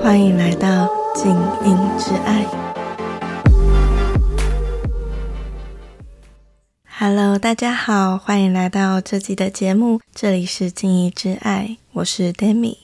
欢迎来到静音之爱。Hello，大家好，欢迎来到这集的节目，这里是静音之爱，我是 Demi。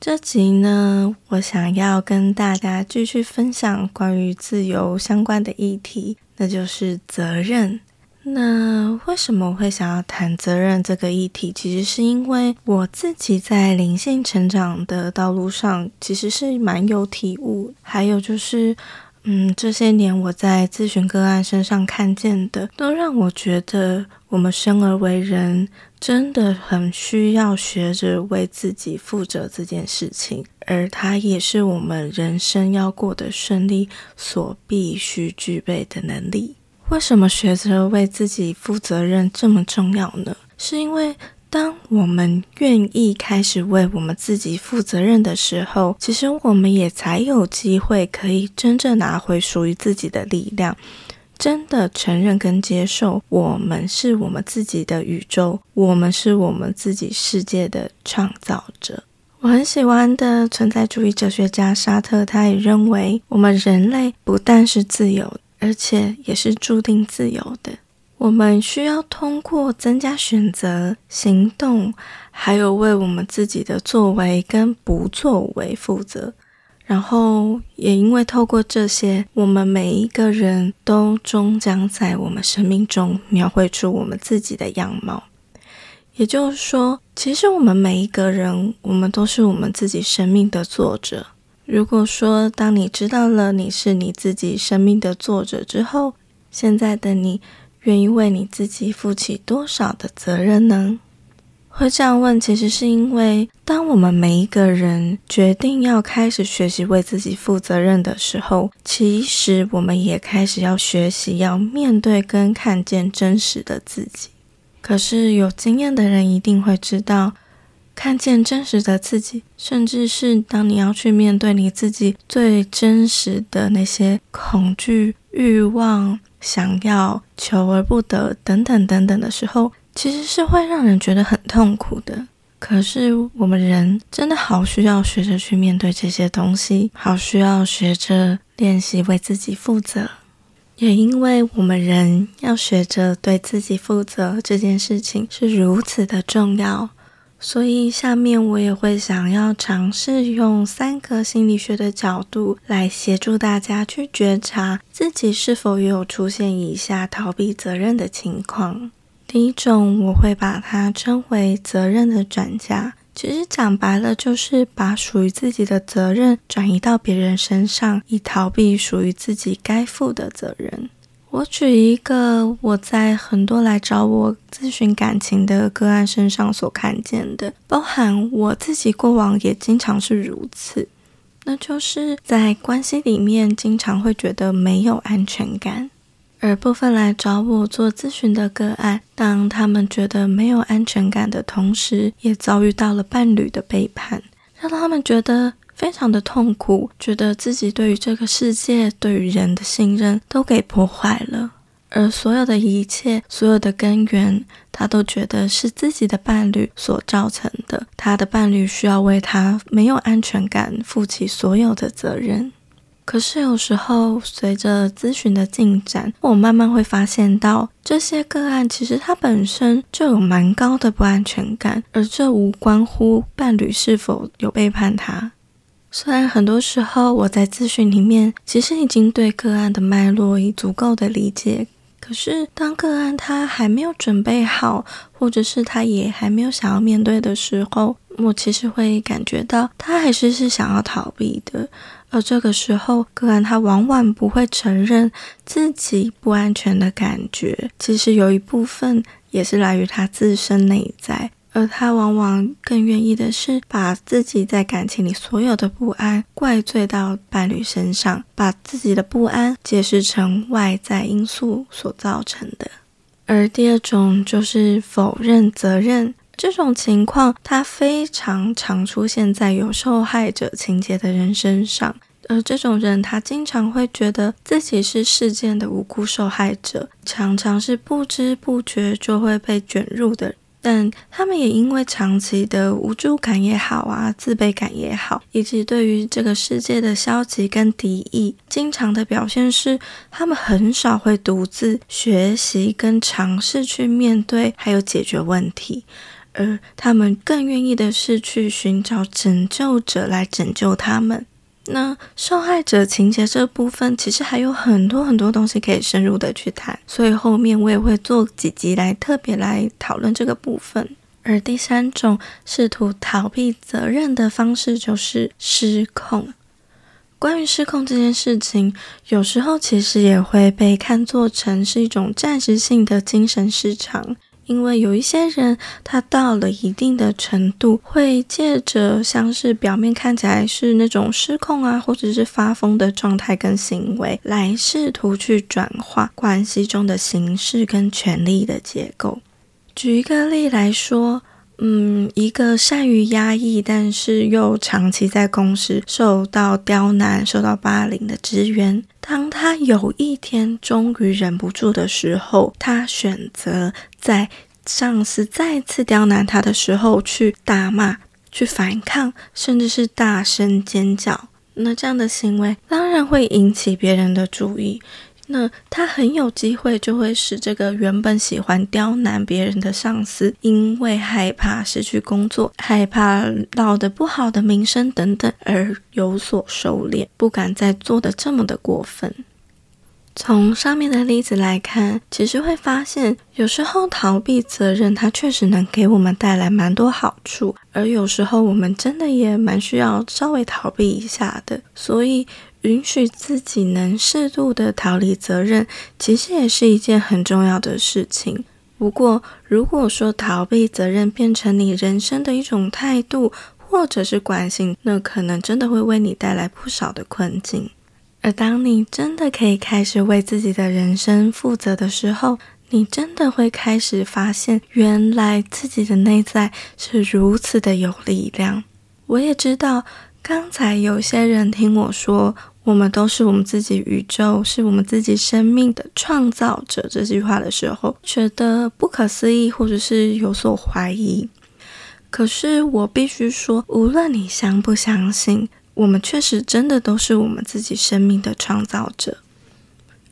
这集呢，我想要跟大家继续分享关于自由相关的议题，那就是责任。那为什么我会想要谈责任这个议题？其实是因为我自己在灵性成长的道路上，其实是蛮有体悟。还有就是，嗯，这些年我在咨询个案身上看见的，都让我觉得，我们生而为人，真的很需要学着为自己负责这件事情，而它也是我们人生要过得顺利所必须具备的能力。为什么学着为自己负责任这么重要呢？是因为当我们愿意开始为我们自己负责任的时候，其实我们也才有机会可以真正拿回属于自己的力量，真的承认跟接受我们是我们自己的宇宙，我们是我们自己世界的创造者。我很喜欢的存在主义哲学家沙特，他也认为我们人类不但是自由。而且也是注定自由的。我们需要通过增加选择、行动，还有为我们自己的作为跟不作为负责。然后，也因为透过这些，我们每一个人都终将在我们生命中描绘出我们自己的样貌。也就是说，其实我们每一个人，我们都是我们自己生命的作者。如果说，当你知道了你是你自己生命的作者之后，现在的你愿意为你自己负起多少的责任呢？会这样问，其实是因为，当我们每一个人决定要开始学习为自己负责任的时候，其实我们也开始要学习要面对跟看见真实的自己。可是有经验的人一定会知道。看见真实的自己，甚至是当你要去面对你自己最真实的那些恐惧、欲望、想要、求而不得等等等等的时候，其实是会让人觉得很痛苦的。可是我们人真的好需要学着去面对这些东西，好需要学着练习为自己负责。也因为我们人要学着对自己负责这件事情是如此的重要。所以，下面我也会想要尝试用三个心理学的角度来协助大家去觉察自己是否也有出现以下逃避责任的情况。第一种，我会把它称为责任的转嫁，其实讲白了就是把属于自己的责任转移到别人身上，以逃避属于自己该负的责任。我举一个我在很多来找我咨询感情的个案身上所看见的，包含我自己过往也经常是如此，那就是在关系里面经常会觉得没有安全感，而部分来找我做咨询的个案，当他们觉得没有安全感的同时，也遭遇到了伴侣的背叛，让他们觉得。非常的痛苦，觉得自己对于这个世界、对于人的信任都给破坏了，而所有的一切、所有的根源，他都觉得是自己的伴侣所造成的。他的伴侣需要为他没有安全感负起所有的责任。可是有时候，随着咨询的进展，我慢慢会发现到，这些个案其实他本身就有蛮高的不安全感，而这无关乎伴侣是否有背叛他。虽然很多时候我在咨询里面其实已经对个案的脉络已足够的理解，可是当个案他还没有准备好，或者是他也还没有想要面对的时候，我其实会感觉到他还是是想要逃避的。而这个时候，个案他往往不会承认自己不安全的感觉，其实有一部分也是来于他自身内在。而他往往更愿意的是把自己在感情里所有的不安怪罪到伴侣身上，把自己的不安解释成外在因素所造成的。而第二种就是否认责任，这种情况它非常常出现在有受害者情节的人身上。而这种人他经常会觉得自己是事件的无辜受害者，常常是不知不觉就会被卷入的。但他们也因为长期的无助感也好啊，自卑感也好，以及对于这个世界的消极跟敌意，经常的表现是，他们很少会独自学习跟尝试去面对还有解决问题，而他们更愿意的是去寻找拯救者来拯救他们。那受害者情节这部分，其实还有很多很多东西可以深入的去谈，所以后面我也会做几集来特别来讨论这个部分。而第三种试图逃避责任的方式，就是失控。关于失控这件事情，有时候其实也会被看作成是一种暂时性的精神失常。因为有一些人，他到了一定的程度，会借着像是表面看起来是那种失控啊，或者是发疯的状态跟行为，来试图去转化关系中的形式跟权力的结构。举一个例来说，嗯，一个善于压抑，但是又长期在公司受到刁难、受到霸凌的职员，当他有一天终于忍不住的时候，他选择。在上司再次刁难他的时候，去大骂、去反抗，甚至是大声尖叫，那这样的行为当然会引起别人的注意。那他很有机会就会使这个原本喜欢刁难别人的上司，因为害怕失去工作、害怕闹得不好的名声等等，而有所收敛，不敢再做的这么的过分。从上面的例子来看，其实会发现，有时候逃避责任，它确实能给我们带来蛮多好处，而有时候我们真的也蛮需要稍微逃避一下的。所以，允许自己能适度的逃离责任，其实也是一件很重要的事情。不过，如果说逃避责任变成你人生的一种态度，或者是惯性，那可能真的会为你带来不少的困境。而当你真的可以开始为自己的人生负责的时候，你真的会开始发现，原来自己的内在是如此的有力量。我也知道，刚才有些人听我说“我们都是我们自己宇宙，是我们自己生命的创造者”这句话的时候，觉得不可思议，或者是有所怀疑。可是我必须说，无论你相不相信。我们确实真的都是我们自己生命的创造者，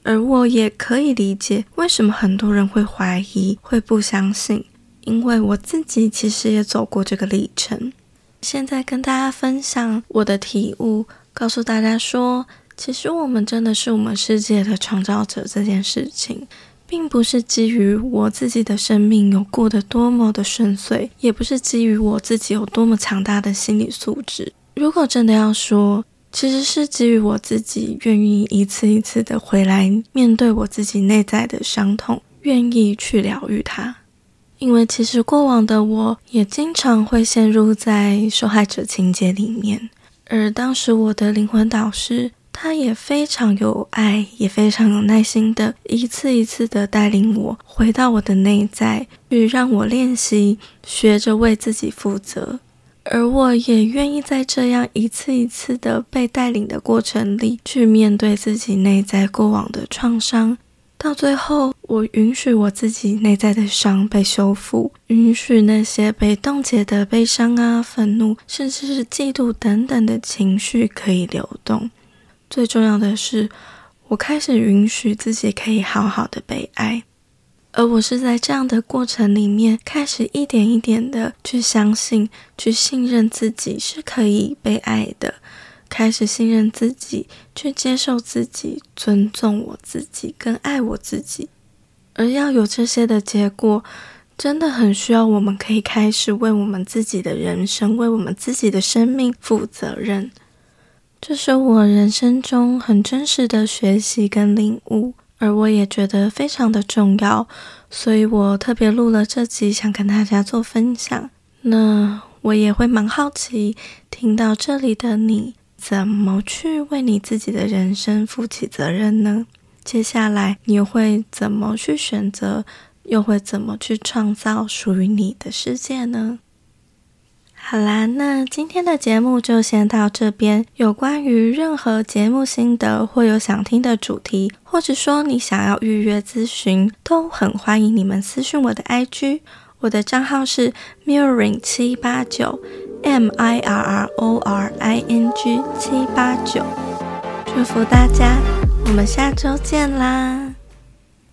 而我也可以理解为什么很多人会怀疑、会不相信，因为我自己其实也走过这个历程。现在跟大家分享我的体悟，告诉大家说，其实我们真的是我们世界的创造者。这件事情，并不是基于我自己的生命有过得多么的顺遂，也不是基于我自己有多么强大的心理素质。如果真的要说，其实是基于我自己愿意一次一次的回来面对我自己内在的伤痛，愿意去疗愈它。因为其实过往的我也经常会陷入在受害者情节里面，而当时我的灵魂导师，他也非常有爱，也非常有耐心的，一次一次的带领我回到我的内在，去让我练习，学着为自己负责。而我也愿意在这样一次一次的被带领的过程里，去面对自己内在过往的创伤。到最后，我允许我自己内在的伤被修复，允许那些被冻结的悲伤啊、愤怒，甚至是嫉妒等等的情绪可以流动。最重要的是，我开始允许自己可以好好的被爱。而我是在这样的过程里面，开始一点一点的去相信、去信任自己是可以被爱的，开始信任自己，去接受自己、尊重我自己、更爱我自己。而要有这些的结果，真的很需要我们可以开始为我们自己的人生、为我们自己的生命负责任。这是我人生中很真实的学习跟领悟。而我也觉得非常的重要，所以我特别录了这集，想跟大家做分享。那我也会蛮好奇，听到这里的你，怎么去为你自己的人生负起责任呢？接下来你会怎么去选择，又会怎么去创造属于你的世界呢？好啦，那今天的节目就先到这边。有关于任何节目心得或有想听的主题，或者说你想要预约咨询，都很欢迎你们私讯我的 IG。我的账号是 mirroring 七八九，M I R R O R I N G 七八九。祝福大家，我们下周见啦！